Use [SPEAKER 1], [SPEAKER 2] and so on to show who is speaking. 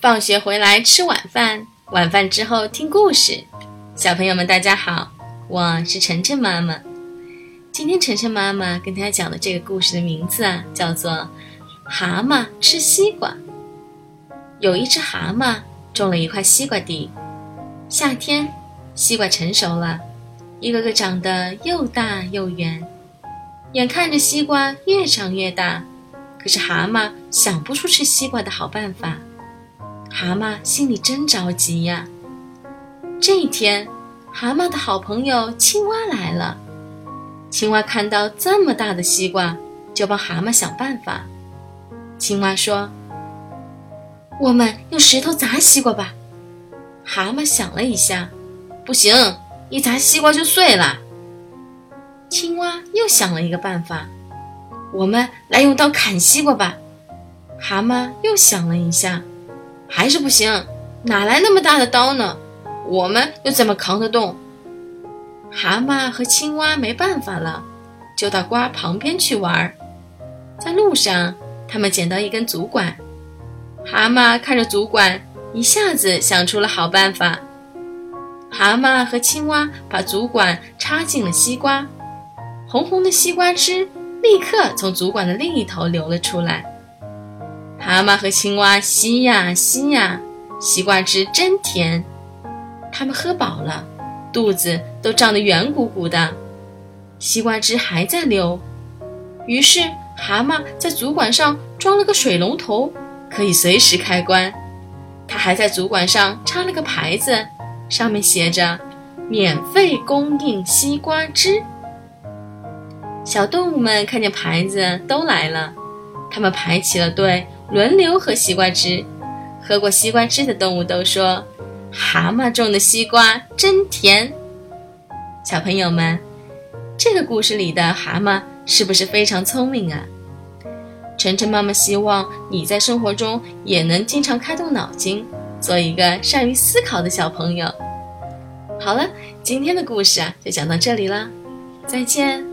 [SPEAKER 1] 放学回来吃晚饭，晚饭之后听故事。小朋友们，大家好，我是晨晨妈妈。今天晨晨妈妈跟大家讲的这个故事的名字啊，叫做《蛤蟆吃西瓜》。有一只蛤蟆种了一块西瓜地，夏天西瓜成熟了，一个个长得又大又圆。眼看着西瓜越长越大，可是蛤蟆想不出吃西瓜的好办法。蛤蟆心里真着急呀。这一天，蛤蟆的好朋友青蛙来了。青蛙看到这么大的西瓜，就帮蛤蟆想办法。青蛙说：“我们用石头砸西瓜吧。”蛤蟆想了一下，不行，一砸西瓜就碎了。青蛙又想了一个办法：“我们来用刀砍西瓜吧。”蛤蟆又想了一下。还是不行，哪来那么大的刀呢？我们又怎么扛得动？蛤蟆和青蛙没办法了，就到瓜旁边去玩。在路上，他们捡到一根竹管。蛤蟆看着竹管，一下子想出了好办法。蛤蟆和青蛙把竹管插进了西瓜，红红的西瓜汁立刻从竹管的另一头流了出来。蛤蟆和青蛙吸呀吸呀，西瓜汁真甜。他们喝饱了，肚子都胀得圆鼓鼓的。西瓜汁还在流，于是蛤蟆在主管上装了个水龙头，可以随时开关。他还在主管上插了个牌子，上面写着“免费供应西瓜汁”。小动物们看见牌子都来了，他们排起了队。轮流喝西瓜汁，喝过西瓜汁的动物都说：“蛤蟆种的西瓜真甜。”小朋友们，这个故事里的蛤蟆是不是非常聪明啊？晨晨妈妈希望你在生活中也能经常开动脑筋，做一个善于思考的小朋友。好了，今天的故事啊就讲到这里了，再见。